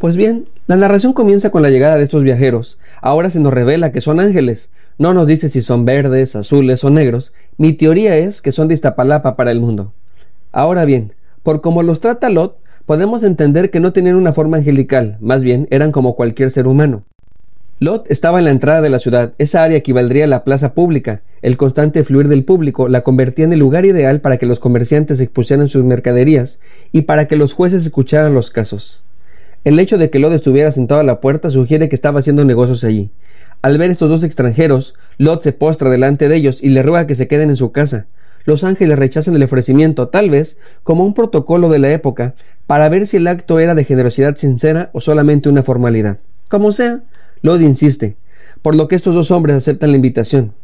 Pues bien, la narración comienza con la llegada de estos viajeros. Ahora se nos revela que son ángeles. No nos dice si son verdes, azules o negros. Mi teoría es que son de Iztapalapa para el mundo. Ahora bien, por como los trata Lot, podemos entender que no tenían una forma angelical, más bien eran como cualquier ser humano. Lot estaba en la entrada de la ciudad, esa área equivaldría a la plaza pública. El constante fluir del público la convertía en el lugar ideal para que los comerciantes expusieran sus mercaderías y para que los jueces escucharan los casos. El hecho de que Lot estuviera sentado a la puerta sugiere que estaba haciendo negocios allí. Al ver estos dos extranjeros, Lot se postra delante de ellos y le ruega que se queden en su casa. Los ángeles rechazan el ofrecimiento, tal vez como un protocolo de la época, para ver si el acto era de generosidad sincera o solamente una formalidad. Como sea, Lot insiste, por lo que estos dos hombres aceptan la invitación.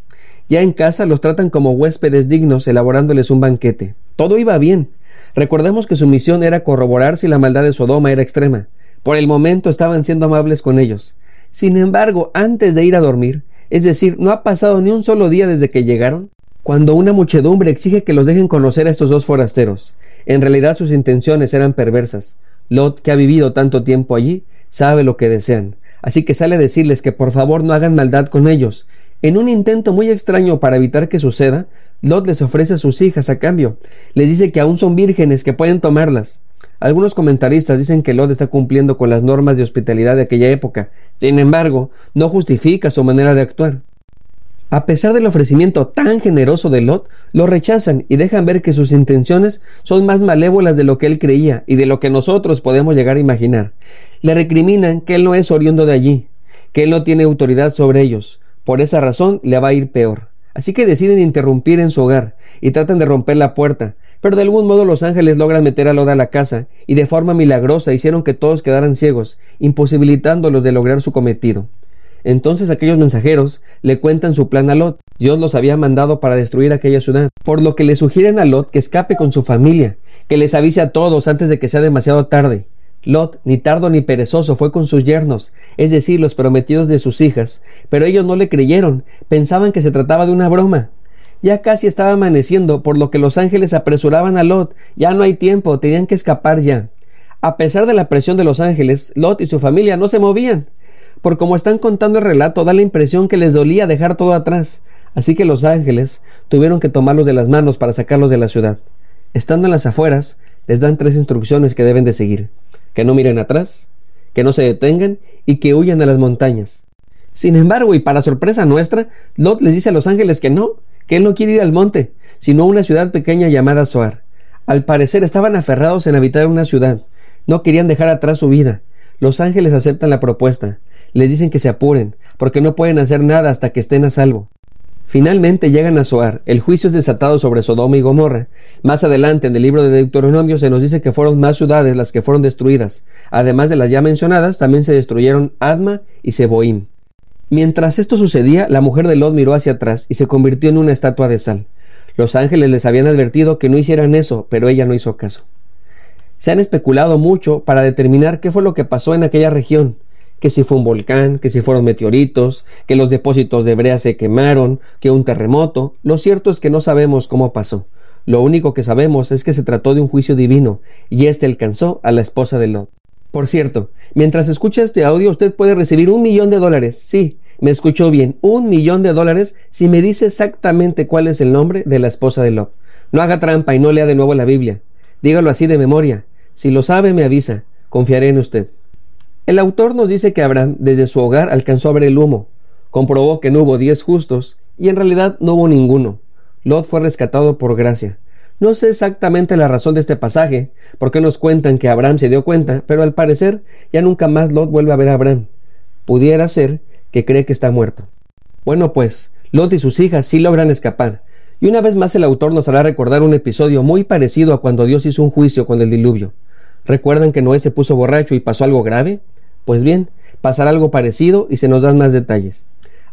Ya en casa los tratan como huéspedes dignos, elaborándoles un banquete. Todo iba bien. Recordemos que su misión era corroborar si la maldad de Sodoma era extrema. Por el momento estaban siendo amables con ellos. Sin embargo, antes de ir a dormir, es decir, no ha pasado ni un solo día desde que llegaron, cuando una muchedumbre exige que los dejen conocer a estos dos forasteros. En realidad sus intenciones eran perversas. Lot, que ha vivido tanto tiempo allí, sabe lo que desean, así que sale a decirles que por favor no hagan maldad con ellos. En un intento muy extraño para evitar que suceda, Lot les ofrece a sus hijas a cambio. Les dice que aún son vírgenes, que pueden tomarlas. Algunos comentaristas dicen que Lot está cumpliendo con las normas de hospitalidad de aquella época. Sin embargo, no justifica su manera de actuar. A pesar del ofrecimiento tan generoso de Lot, lo rechazan y dejan ver que sus intenciones son más malévolas de lo que él creía y de lo que nosotros podemos llegar a imaginar. Le recriminan que él no es oriundo de allí, que él no tiene autoridad sobre ellos. Por esa razón le va a ir peor. Así que deciden interrumpir en su hogar y tratan de romper la puerta, pero de algún modo los ángeles logran meter a Lot a la casa y de forma milagrosa hicieron que todos quedaran ciegos, imposibilitándolos de lograr su cometido. Entonces aquellos mensajeros le cuentan su plan a Lot. Dios los había mandado para destruir aquella ciudad, por lo que le sugieren a Lot que escape con su familia, que les avise a todos antes de que sea demasiado tarde. Lot, ni tardo ni perezoso, fue con sus yernos, es decir, los prometidos de sus hijas, pero ellos no le creyeron, pensaban que se trataba de una broma. Ya casi estaba amaneciendo, por lo que los ángeles apresuraban a Lot. Ya no hay tiempo, tenían que escapar ya. A pesar de la presión de los ángeles, Lot y su familia no se movían. Por como están contando el relato, da la impresión que les dolía dejar todo atrás. Así que los ángeles tuvieron que tomarlos de las manos para sacarlos de la ciudad. Estando en las afueras, les dan tres instrucciones que deben de seguir. Que no miren atrás, que no se detengan y que huyan a las montañas. Sin embargo, y para sorpresa nuestra, Lot les dice a los ángeles que no, que él no quiere ir al monte, sino a una ciudad pequeña llamada Soar. Al parecer estaban aferrados en habitar una ciudad, no querían dejar atrás su vida. Los ángeles aceptan la propuesta, les dicen que se apuren, porque no pueden hacer nada hasta que estén a salvo. Finalmente llegan a Soar, el juicio es desatado sobre Sodoma y Gomorra. Más adelante en el libro de Deuteronomio se nos dice que fueron más ciudades las que fueron destruidas. Además de las ya mencionadas, también se destruyeron Adma y Seboim. Mientras esto sucedía, la mujer de Lot miró hacia atrás y se convirtió en una estatua de sal. Los ángeles les habían advertido que no hicieran eso, pero ella no hizo caso. Se han especulado mucho para determinar qué fue lo que pasó en aquella región, que si fue un volcán, que si fueron meteoritos, que los depósitos de brea se quemaron, que un terremoto. Lo cierto es que no sabemos cómo pasó. Lo único que sabemos es que se trató de un juicio divino, y éste alcanzó a la esposa de Lot. Por cierto, mientras escucha este audio usted puede recibir un millón de dólares. Sí, me escuchó bien, un millón de dólares si me dice exactamente cuál es el nombre de la esposa de Lot. No haga trampa y no lea de nuevo la Biblia. Dígalo así de memoria. Si lo sabe, me avisa. Confiaré en usted. El autor nos dice que Abraham desde su hogar alcanzó a ver el humo, comprobó que no hubo diez justos, y en realidad no hubo ninguno. Lot fue rescatado por gracia. No sé exactamente la razón de este pasaje, porque nos cuentan que Abraham se dio cuenta, pero al parecer ya nunca más Lot vuelve a ver a Abraham. pudiera ser que cree que está muerto. Bueno, pues, Lot y sus hijas sí logran escapar, y una vez más el autor nos hará recordar un episodio muy parecido a cuando Dios hizo un juicio con el diluvio. ¿Recuerdan que Noé se puso borracho y pasó algo grave? Pues bien, pasará algo parecido y se nos dan más detalles.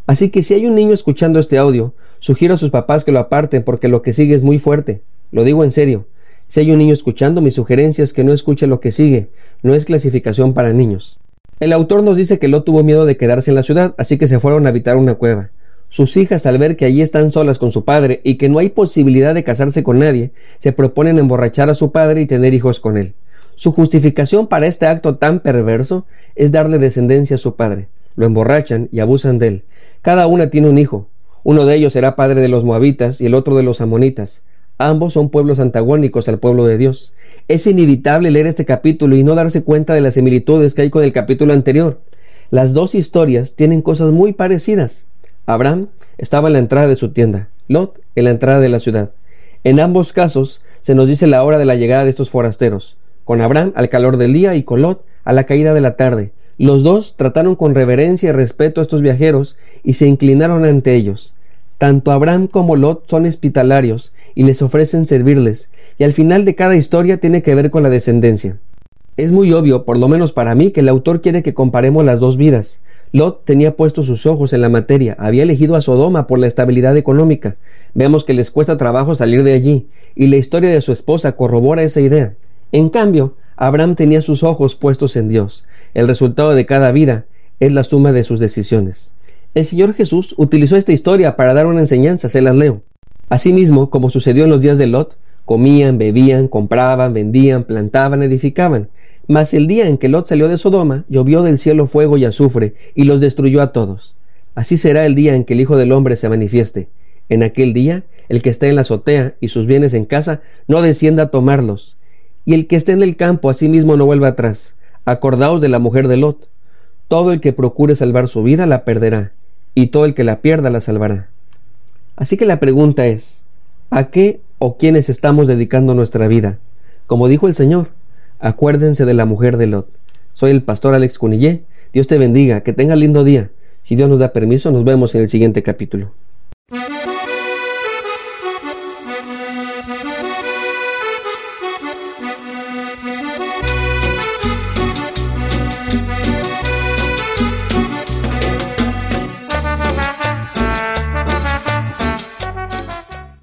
Así que si hay un niño escuchando este audio, sugiero a sus papás que lo aparten porque lo que sigue es muy fuerte. Lo digo en serio. Si hay un niño escuchando, mi sugerencia es que no escuche lo que sigue. No es clasificación para niños. El autor nos dice que Lot tuvo miedo de quedarse en la ciudad, así que se fueron a habitar una cueva. Sus hijas, al ver que allí están solas con su padre y que no hay posibilidad de casarse con nadie, se proponen emborrachar a su padre y tener hijos con él. Su justificación para este acto tan perverso es darle descendencia a su padre. Lo emborrachan y abusan de él. Cada una tiene un hijo. Uno de ellos será padre de los moabitas y el otro de los amonitas. Ambos son pueblos antagónicos al pueblo de Dios. Es inevitable leer este capítulo y no darse cuenta de las similitudes que hay con el capítulo anterior. Las dos historias tienen cosas muy parecidas. Abraham estaba en la entrada de su tienda, Lot en la entrada de la ciudad. En ambos casos se nos dice la hora de la llegada de estos forasteros, con Abraham al calor del día y con Lot a la caída de la tarde. Los dos trataron con reverencia y respeto a estos viajeros y se inclinaron ante ellos. Tanto Abraham como Lot son hospitalarios y les ofrecen servirles, y al final de cada historia tiene que ver con la descendencia. Es muy obvio, por lo menos para mí, que el autor quiere que comparemos las dos vidas. Lot tenía puestos sus ojos en la materia, había elegido a Sodoma por la estabilidad económica. Vemos que les cuesta trabajo salir de allí, y la historia de su esposa corrobora esa idea. En cambio, Abraham tenía sus ojos puestos en Dios. El resultado de cada vida es la suma de sus decisiones. El Señor Jesús utilizó esta historia para dar una enseñanza, se las leo. Asimismo, como sucedió en los días de Lot, comían, bebían, compraban, vendían, plantaban, edificaban. Mas el día en que Lot salió de Sodoma, llovió del cielo fuego y azufre, y los destruyó a todos. Así será el día en que el Hijo del Hombre se manifieste. En aquel día, el que está en la azotea y sus bienes en casa, no descienda a tomarlos. Y el que esté en el campo, asimismo no vuelva atrás. Acordaos de la mujer de Lot. Todo el que procure salvar su vida la perderá, y todo el que la pierda la salvará. Así que la pregunta es, ¿a qué o quiénes estamos dedicando nuestra vida? Como dijo el Señor, Acuérdense de la mujer de Lot. Soy el pastor Alex Cunillé. Dios te bendiga, que tenga lindo día. Si Dios nos da permiso, nos vemos en el siguiente capítulo.